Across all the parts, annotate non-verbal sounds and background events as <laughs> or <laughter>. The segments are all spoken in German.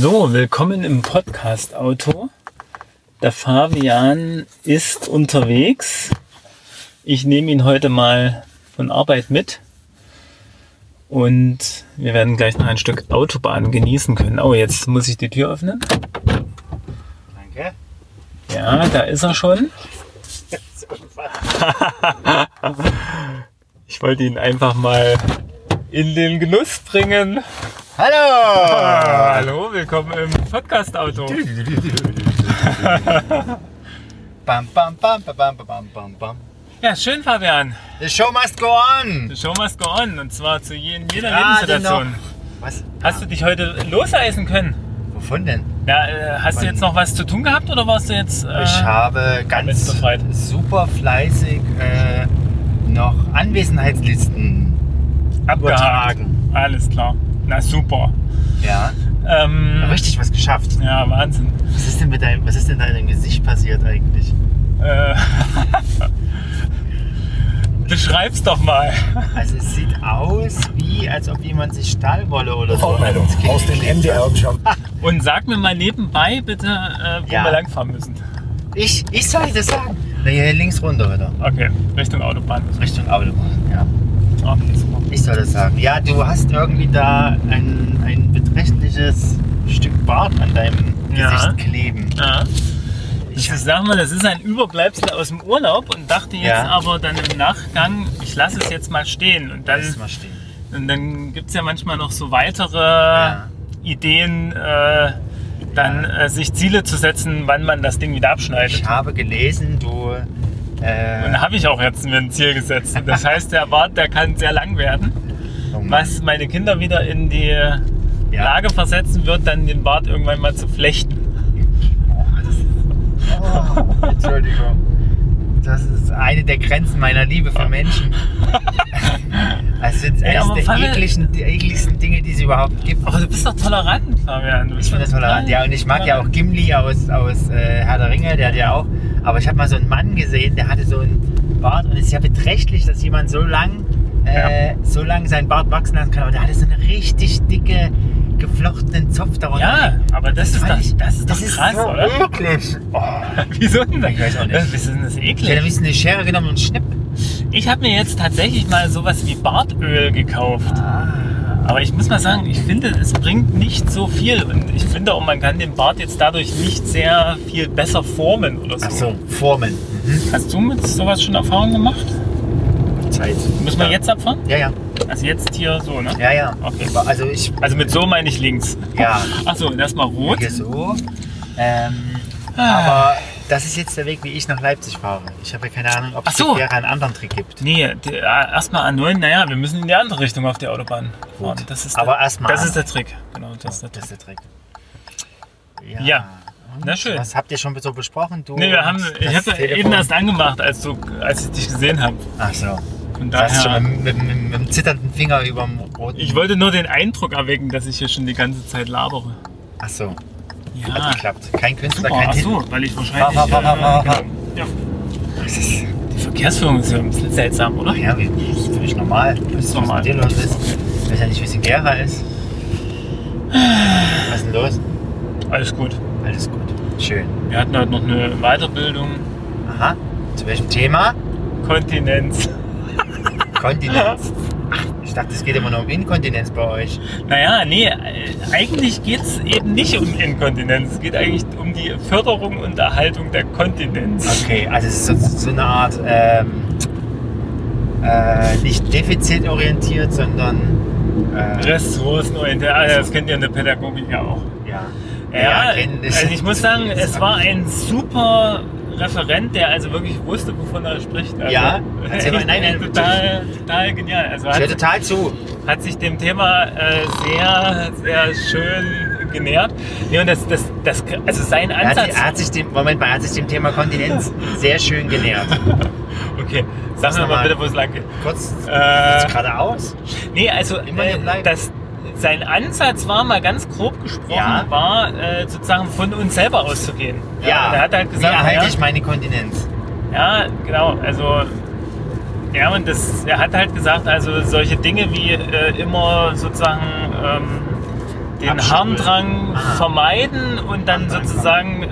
So, willkommen im Podcast-Auto. Der Fabian ist unterwegs. Ich nehme ihn heute mal von Arbeit mit. Und wir werden gleich noch ein Stück Autobahn genießen können. Oh, jetzt muss ich die Tür öffnen. Danke. Ja, da ist er schon. <laughs> Ich wollte ihn einfach mal in den Genuss bringen. Hallo! Hallo, willkommen im Podcast-Auto. <laughs> Bam, bam, bam, bam, bam, bam, bam. Ja, schön, Fabian. The show must go on! The show must go on. Und zwar zu jeder Gerade Lebenssituation. noch. Was? Hast du dich heute loseisen können? Wovon denn? Ja, äh, hast du jetzt noch was zu tun gehabt oder warst du jetzt. Äh, Ich habe ganz super fleißig äh, noch Anwesenheitslisten abgehakt? übertragen. Alles klar. Na super. Ja, Ähm, richtig was geschafft. ja, Wahnsinn. Was ist denn mit deinem, was ist denn deinem Gesicht passiert eigentlich? Äh, <laughs> Beschreib's doch mal. Also es sieht aus wie, als ob jemand sich Stahlwolle oder so Vormeldung aus dem hat. MDR-Shop. Und sag mir mal nebenbei bitte, äh, wo Ja. wir langfahren müssen. Ich, ich soll das sagen. Na, hier links runter wieder. Okay, Richtung Autobahn. Richtung Autobahn, ja. Super. Ich soll das sagen. Ja, du hast irgendwie da ein, ein beträchtliches Stück Bart an deinem Ja. Gesicht kleben. Ja. Ich, Ich sag mal, das ist ein Überbleibsel aus dem Urlaub und dachte jetzt Ja. aber dann im Nachgang, ich lasse es jetzt mal stehen. Und dann, mal stehen. und dann gibt es ja manchmal noch so weitere Ja. Ideen, äh, dann äh, sich Ziele zu setzen, wann man das Ding wieder abschneidet. Ich habe gelesen, du. Und Äh, da habe ich auch jetzt mir ein Ziel gesetzt. Und Das heißt, der Bart, der kann sehr lang werden, oh was meine Kinder wieder in die Ja. Lage versetzen wird, dann den Bart irgendwann mal zu flechten. Oh, das ist, oh, Entschuldigung. Das ist eine der Grenzen meiner Liebe für Menschen. Das sind eines der ekligsten, die ekligsten Dinge, die es überhaupt gibt. Aber du bist doch tolerant, Fabian. Ich doch tolerant. Ja, und ich mag ja auch Gimli aus, aus äh, Herr der Ringe, der hat ja auch. Aber ich habe mal so einen Mann gesehen, der hatte so einen Bart und es ist ja beträchtlich, dass jemand so lang, äh, so lang seinen Bart wachsen lassen kann. Und der hatte so eine richtig dicke, geflochtenen Zopf darunter. Ja, aber das, ist, fand doch, ich- das ist doch krass, so oder? eklig. Oh. <laughs> Wieso denn das? Ich weiß auch nicht. Das, wieso ist das Ich hätte eklig? ein bisschen eine Schere genommen und schnipp. Ich habe mir jetzt tatsächlich mal sowas wie Bartöl gekauft. Ah. Aber ich muss mal sagen, ich finde, es bringt nicht so viel. Und ich finde auch, man kann den Bart jetzt dadurch nicht sehr viel besser formen oder so. Ach so, Formen. Mhm. Hast du mit sowas schon Erfahrung gemacht? Zeit. Müssen wir Ja. jetzt abfahren? Ja, ja. Also jetzt hier so, ne? Ja, ja. Okay. Also ich, Also mit so meine ich links. ja. Achso, erstmal rot. Hier so. Ähm, Ah. aber das ist jetzt der Weg, wie ich nach Leipzig fahre. Ich habe ja keine Ahnung, ob es so. hier einen anderen Trick gibt. Nee, äh, erstmal A9, naja, wir müssen in die andere Richtung auf die Autobahn fahren. Gut. Das ist Aber der, erst mal Das ist der Trick. Genau, das ist der Das Trick. ist der Trick. Ja. Und Na schön. Was habt ihr schon so besprochen? Du Nee, wir haben, ich das habe Telefon? eben erst angemacht, als, du, als ich dich gesehen habe. Ach so. Von Du hast schon daher, mit, mit, mit, mit dem zitternden Finger über dem roten. ich wollte nur den Eindruck erwecken, dass ich hier schon die ganze Zeit labere. Ach so. Ja, Hat geklappt. Kein Künstler, super. kein Ach so, weil ich wahrscheinlich... Wa, wa, wa, wa, wa, wa. äh, genau. ja. Das ist, Die Verkehrsführung ist ja ein bisschen seltsam, oder? ja, wie- das ist völlig normal. Was ist normal. mit dir los ist? Ich weiß ja nicht, wie es in Gera ist. Was ist denn los? Alles gut. Alles gut. Schön. Wir hatten heute noch eine Weiterbildung. Aha. Zu welchem Thema? Kontinenz. Kontinenz. <laughs> Ach, ich dachte, es geht immer nur um Inkontinenz bei euch. Naja, nee, äh, eigentlich geht es eben nicht um Inkontinenz. Es geht eigentlich um die Förderung und Erhaltung der Kontinenz. Okay, also es ist so, eine Art, ähm, äh, nicht defizitorientiert, sondern äh, Ressourcenorientiert. Ah, ja, das kennt ihr in der Pädagogik ja auch. ja. Ja, das- also ich muss sagen, <laughs> es war ein super Referent, der also wirklich wusste, wovon er spricht. Also Ja? <laughs> Echt, nein, nein, <laughs> total, total genial. Also hat, total zu. hat sich dem Thema äh, sehr, sehr schön genähert. Nee, und das, das, das, also sein Er hat, Ansatz. er hat sich dem, Moment mal, hat sich dem Thema Kontinenz <laughs> sehr schön genähert. okay, sag mir mal bitte, wo es lang geht. Kurz Äh, geradeaus. Nee, also Immer äh, das, sein Ansatz war mal ganz grob gesprochen, Ja. war äh, sozusagen von uns selber auszugehen. Ja, und er hat halt wie gesagt, erhalte ja, ich meine Kontinenz? ja, genau, also ja, und das, er hat halt gesagt, also solche Dinge wie äh, immer sozusagen ähm, den Abspulen. Harndrang Ah. vermeiden und dann Harndrang sozusagen äh,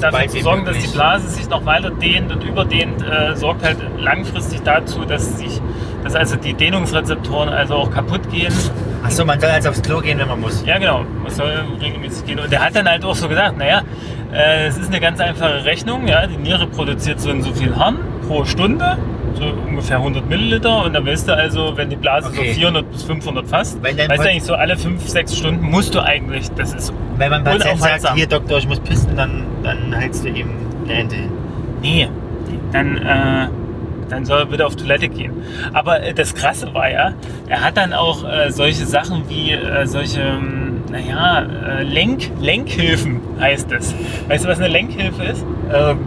dafür zu wie sorgen, dass die. Blase sich noch weiter dehnt und überdehnt, äh, sorgt halt langfristig dazu, dass sich, dass also die Dehnungsrezeptoren also auch kaputt gehen. Achso, man soll also aufs Klo gehen, wenn man muss. Ja, genau. Man soll regelmäßig gehen. Und der hat dann halt auch so gesagt, naja, äh, es ist eine ganz einfache Rechnung. Ja, die Niere produziert so und so viel Harn pro Stunde, so ungefähr 100 Milliliter. Und dann weißt du also, wenn die Blase Okay. so 400 bis 500 fasst, weißt du eigentlich so alle 5, 6 Stunden musst du eigentlich, das ist Wenn man Patient sagt, hier Doktor, ich muss pissen, dann, dann hältst du ihm eine Ente hin. Nee, dann, äh, dann soll er bitte auf Toilette gehen. Aber äh, das Krasse war ja, er hat dann auch äh, solche Sachen wie äh, solche, ähm, naja, äh, Lenk, Lenkhilfen heißt es. Weißt du, was eine Lenkhilfe ist? Ähm,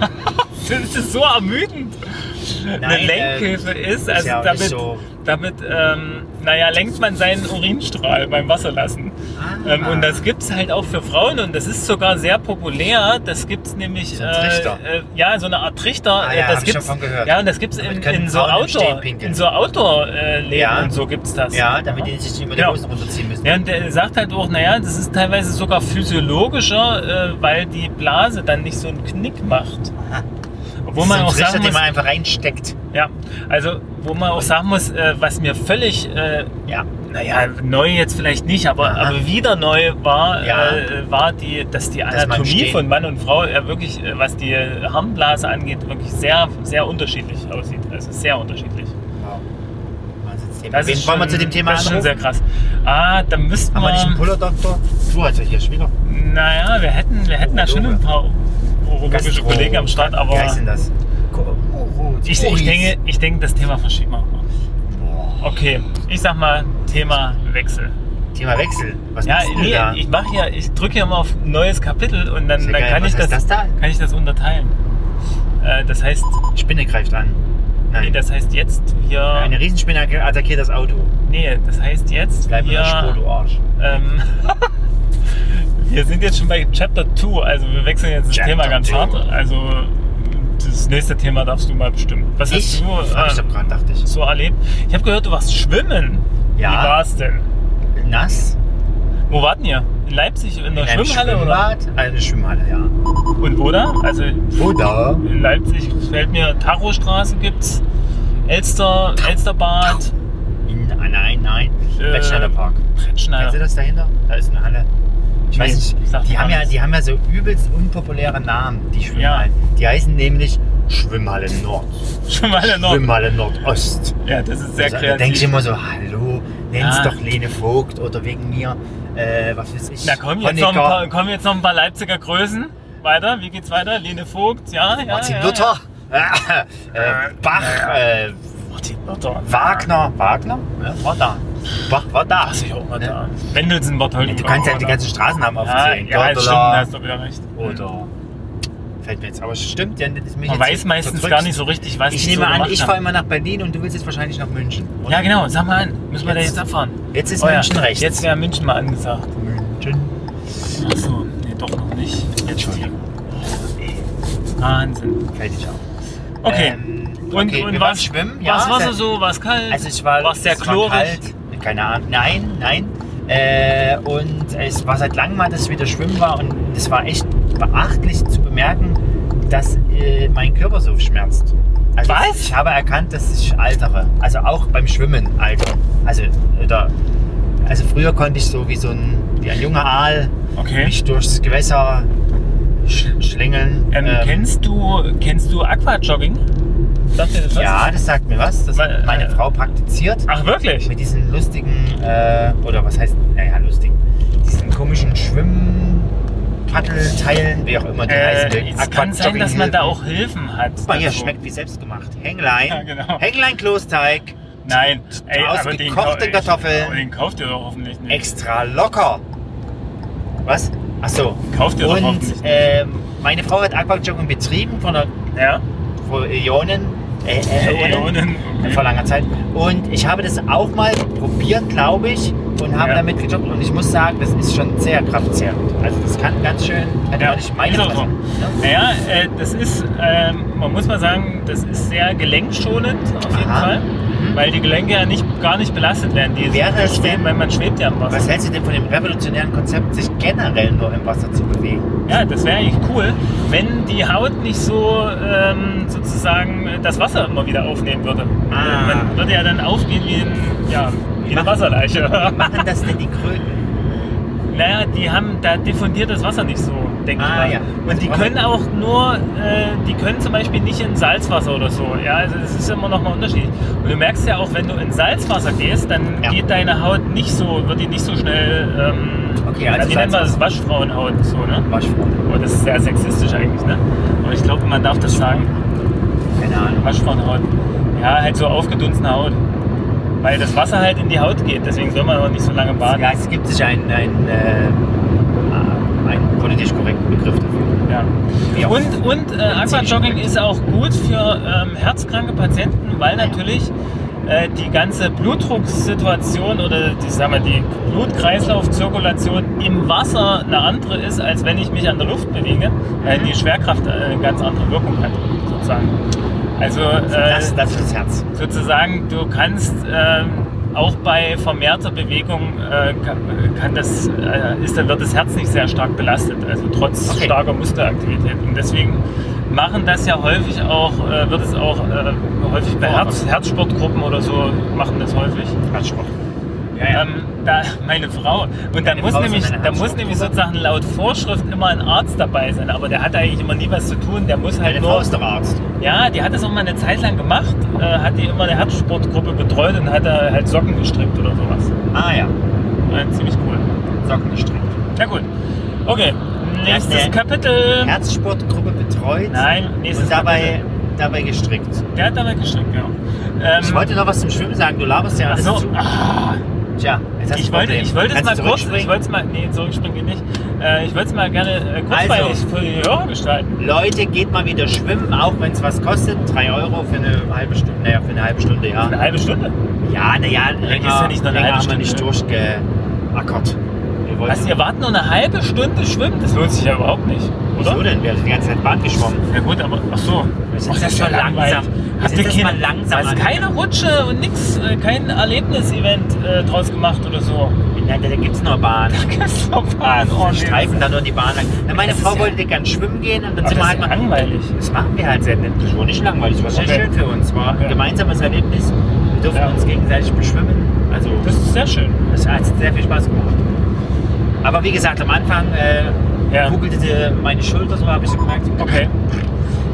<laughs> Das ist so ermüdend. eine Nein, Lenkhilfe äh, ist, also ja auch damit, so. damit ähm, naja, lenkt man seinen Urinstrahl beim Wasserlassen. Ah. Ähm, und das gibt es halt auch für Frauen und das ist sogar sehr populär. Das gibt es nämlich, So. Äh, äh, ja, so eine Art Trichter. Ah Äh, ja, das gibt's, schon gehört. Ja, und das gibt es in, in so Outdoor, in so Outdoor-Läden Ja. und so gibt es das. Ja, damit die sich nicht immer die Ja. Hosen runterziehen müssen. Ja, und der sagt halt auch, naja, das ist teilweise sogar physiologischer, äh, weil die Blase dann nicht so einen Knick macht. Aha. Das man auch ein Trichter, sagen den muss, man einfach reinsteckt. ja, also wo man auch sagen muss, äh, was mir völlig, äh, Ja. naja, neu jetzt vielleicht nicht, aber, Aha. aber wieder neu war, Ja. äh, war die, dass die Anatomie stehen- von Mann und Frau ja wirklich, äh, was die Harnblase angeht, wirklich sehr, sehr unterschiedlich aussieht. Also sehr unterschiedlich. Wow. Wahnsinnsthema. Das Wen ist wollen wir schon- zu dem Thema Das ist schon sehr krass. Ah, da müssten Haben wir nicht einen wir, Puller-Doktor? Du also hier schon wieder. naja, wir hätten, wir hätten da schon ein paar urologische Gastro- Kollegen am Start, aber Wie heißt denn das? Ko- Uro- ich, ich, Uris. denke, ich denke, das Thema verschieben wir. Boah. Okay, ich sag mal Thema Wechsel. Thema Wechsel. Was Ja, machst du nee, da? ich mache ja, ich drücke ja mal auf neues Kapitel und dann, Sehr dann kann, Was ich das, das da? kann ich das unterteilen. Äh, das heißt, Spinne greift an. nee, Nein. das heißt jetzt hier, Eine Riesenspinne attackiert das Auto. nee, das heißt jetzt Bleib in der Spur, hier, du Arsch. ähm, <laughs> wir sind jetzt schon bei Chapter 2, also wir wechseln jetzt das Chapter Thema ganz 2. hart. Also das nächste Thema darfst du mal bestimmen. Was Ich? hast du Hab ich äh, doch gerade, dachte ich. so erlebt? Ich habe gehört, du warst schwimmen. Ja. Wie war's denn? Nass. Wo warten ihr? In Leipzig? In der In einem Schwimmhalle? Oder? Schwimmbad? Eine Schwimmhalle, ja. Und wo da? Also Wo da? in Leipzig fällt mir Tarostraße gibt's, Elster, Elsterbad, In, nein, nein. Äh, Brettschneider Park. Kennst du Brettschneider. das dahinter? Da ist eine Halle. Ich weiß nicht. Die haben, ja, die haben ja so übelst unpopuläre Namen, die Schwimmhallen. Die heißen nämlich Schwimmhalle Nord. Schwimmhalle Nord. Schwimmhalle Nordost. Ja, das ist sehr Also, da denke ich kreativ. immer so, hallo, nenn's Ja. doch Lene Vogt oder wegen mir, äh, was weiß ich. Na komm jetzt, noch ein paar, kommen jetzt noch ein paar Leipziger Größen. Weiter, wie geht's weiter? Lene Vogt, ja, ja. Martin ja, Luther, <laughs> äh, Bach, äh, Ja. Martin Luther. Wagner, Wagner? Ja, war da. Bach war da. Ach, sicher auch mal da. Mendelssohn, Bartholdy. Du kannst ja war die ganzen Straßennamen Ja, aufzählen. ja, das stimmt, da hast du wieder recht. oder fällt mir jetzt, aber es stimmt ja, das mich Man weiß so meistens gar nicht so richtig, was Ich nehme so an, ich fahre immer nach Berlin und du willst jetzt wahrscheinlich nach München. oder? Ja, genau, sag mal an. Müssen wir da Jetzt- abfahren? Jetzt ist Oh ja, München rechts. Jetzt wäre München mal angesagt. München. Achso, nee, doch noch nicht. Jetzt Entschuldigung. Wahnsinn. Fällt dich auf. Okay. Ähm, Und, okay, und was, schwimmen, ja. was war so, so? War es kalt? Also es war, war es sehr es war kalt. Keine Ahnung. Nein, nein. Äh, und es war seit langem mal, dass ich wieder schwimmen war und es war echt beachtlich zu bemerken, dass äh, mein Körper so schmerzt. Also Was? Ich habe erkannt, dass ich altere. Also auch beim Schwimmen alter. Also, äh, da, also früher konnte ich so wie so ein, wie ein junger Aal Okay. mich durchs Gewässer sch schlängeln. Ähm, Ähm, kennst du, kennst du Aquajogging? Sagt dir das was? Ja, das sagt mir was. Das hat meine äh, Frau praktiziert. Ach, wirklich? Mit diesen lustigen, äh, oder was heißt, naja, lustig, diesen komischen Schwimmpaddelteilen, wie auch immer die heißen. Äh, es kann sein, dass man da auch Hilfen hat. Guck mal, hier dazu. schmeckt wie selbstgemacht. Hänglein. Ja, genau. Hänglein Klosteig. Nein, ey, Aus aber den, gekochten kau- Kartoffeln. Aber den kauft ihr doch hoffentlich nicht. Extra locker. Was? Ach so. Kauft ihr doch Und hoffentlich nicht. ähm, meine Frau hat Aquajogging betrieben vor, einer, ja? vor Äonen. Äh, äh, Äonen, okay. vor langer Zeit. Und ich habe das auch mal probiert, glaube ich, und habe Ja. damit gejoggt. Und ich muss sagen, das ist schon sehr kraftzehrend. Also das kann ganz schön, hat Ja, nicht meine auch so. Ne? Naja, äh, das ist, ähm, man muss mal sagen, das ist sehr gelenkschonend auf jeden Aha. Fall. Mhm. weil die Gelenke ja nicht, gar nicht belastet werden. Die Wäre es denn- weil man schwebt ja im Wasser. Was hältst du denn von dem revolutionären Konzept, sich generell nur im Wasser zu bewegen? Ja, das wäre eigentlich cool, wenn die Haut nicht so ähm, sozusagen das Wasser immer wieder aufnehmen würde. Ah. Man würde ja dann aufgehen wie, ein, ja, wie eine Machen- Wasserleiche. Machen das denn die Kröten? <laughs> Naja, die haben, da diffundiert das Wasser nicht so, denke ich Ah, mal. ja. Und die können auch nur, äh, die können zum Beispiel nicht in Salzwasser oder so. Ja, also das ist immer noch mal unterschiedlich. Und du merkst ja auch, wenn du in Salzwasser gehst, dann Ja. geht deine Haut nicht so, wird die nicht so schnell, ähm, Okay, also wie nennt man das? Waschfrauenhaut, so, ne? Waschfrau. Oh, das ist sehr sexistisch eigentlich, ne? Aber ich glaube, man darf das sagen. Keine Ahnung. Waschfrauenhaut. Ja, halt so aufgedunsene Haut. Weil das Wasser halt in die Haut geht, deswegen soll man auch nicht so lange baden. Ja, es gibt sich einen, einen, äh, einen politisch korrekten Begriff dafür. Ja. Und, und äh, Aquajogging ist auch gut für ähm, herzkranke Patienten, weil natürlich äh, die ganze Blutdrucksituation oder die, sagen wir, die Blutkreislaufzirkulation im Wasser eine andere ist, als wenn ich mich an der Luft bewege, weil die Schwerkraft äh, eine ganz andere Wirkung hat, sozusagen. Also äh, Das, das ist das Herz. sozusagen, du kannst ähm, auch bei vermehrter Bewegung äh, kann, das, äh, ist, dann wird das Herz nicht sehr stark belastet, also trotz Okay. starker Muskelaktivität. Und deswegen machen das ja häufig auch, äh, wird es auch äh, häufig bei. Herz, Herzsportgruppen oder so machen das häufig. Herzsport. Ja, Ähm, da, meine Frau. Und da muss, Frau nämlich, da muss nämlich sozusagen laut Vorschrift immer ein Arzt dabei sein. Aber der hat eigentlich immer nie was zu tun. Der muss halt Deine nur. Frau ist doch Arzt. Ja, die hat das auch mal eine Zeit lang gemacht, äh, hat die immer eine Herzsportgruppe betreut und hat da halt Socken gestrickt oder sowas. Ah ja, Äh, ziemlich cool. Socken gestrickt. Na gut. Okay, nächstes Kapitel. Herzsportgruppe betreut Nein, nächstes und dabei, Kapitel. dabei gestrickt. Der hat dabei gestrickt, genau. Ähm, Ich wollte noch was zum Schwimmen sagen, du laberst ja alles so, zu. ah, Tja, jetzt hast ich wollte, ich wollte es mal kurz, ich wollte es mal, nee, zurückspringen nicht. Äh, ich wollte es mal gerne äh, kurzweilig Also. für die Hörer gestalten. Leute, geht mal wieder schwimmen, auch wenn es was kostet. 3 Euro für eine halbe Stunde. Naja, für eine halbe Stunde, ja. Eine halbe Stunde. Ja, naja, länger, ja nicht nur eine länger halbe haben wir nicht Stunde. durchgeackert. Wir wollten- Was, ihr wart nur eine halbe Stunde schwimmen? Das lohnt sich ja überhaupt nicht, oder? Wieso denn? Wir sind die ganze Zeit Bahn geschwommen. Ja gut, aber ach so. Ach, das ist schon langsam. Habt ihr das keine, langsam hast an- keine Rutsche und nix, äh, kein Erlebnisevent äh, draus gemacht oder so? Ja, da gibt es nur Bahn. Kannst du fahren, oh, Wir nee. streifen da nur die Bahn lang. Na, meine Das Frau ja- wollte gern schwimmen gehen und dann Aber sind wir halt mal. langweilig. Das machen wir halt sehr nett. Das war nicht langweilig, das war sehr Okay. schön für uns. War ein gemeinsames Erlebnis. Wir durften Ja. uns gegenseitig beschwimmen. Also, Das ist sehr schön. das hat sehr viel Spaß gemacht. Aber wie gesagt, am Anfang äh, Ja. kugelte meine Schulter so, habe ich so gemerkt. Okay.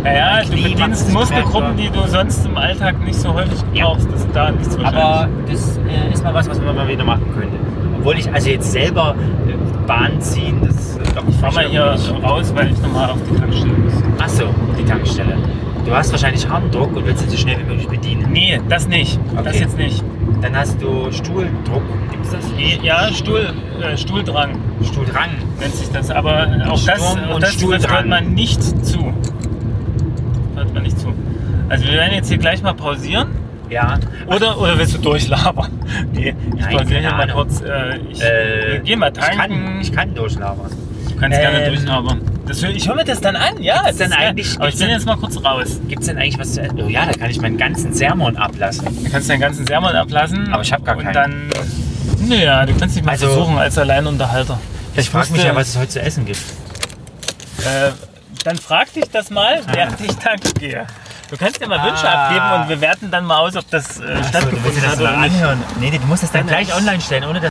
Naja, du bedienst Muskelgruppen, die du sonst im Alltag nicht so häufig Ja. brauchst. Das ist da nichts Aber das äh, ist mal was, was man mal wieder machen könnte. Obwohl ich also jetzt selber äh, Bahn ziehen, das äh, doch Ich fahr mal hier raus, weil ich nochmal auf die Tankstelle muss. Achso, die Tankstelle. Du hast wahrscheinlich Harndruck und willst ihn so schnell wie möglich bedienen. Nee, das nicht. Das Okay. jetzt nicht. Dann hast du Stuhldruck. Gibt es das? Ja, Stuhl, äh, Stuhldrang Stuhldrang. nennt sich das. Aber auch das, Sturm auch und das hört man nicht zu. Hört man nicht zu. Also wir werden jetzt hier gleich mal pausieren. Ja. Oder, oder willst du durchlabern? <laughs> Nee, ich Nein, pausiere hier mal kurz. Äh, ich Äh, äh, gehe mal Ich kann, tanken. ich kann durchlabern. du kannst gerne ähm, durchlabern. Das, ich höre mir das dann an, ja. Gibt's das denn eigentlich- Aber ich bin jetzt mal kurz raus. Gibt es denn eigentlich was zu essen? Oh ja, da kann ich meinen ganzen Sermon ablassen. Du kannst deinen ganzen Sermon ablassen. Aber ich hab gar Und keinen. dann. Naja, du kannst dich mal Also- versuchen als Alleinunterhalter. Ich frage mich ja, was es heute zu essen gibt. Äh, dann frag dich das mal, während ich tanken gehe. Du kannst dir mal Wünsche Ah. abgeben und wir werten dann mal aus, ob das äh, stattgefunden das hat oder nicht. anhören. Nee, nee, du musst das dann nein. gleich online stellen, ohne das.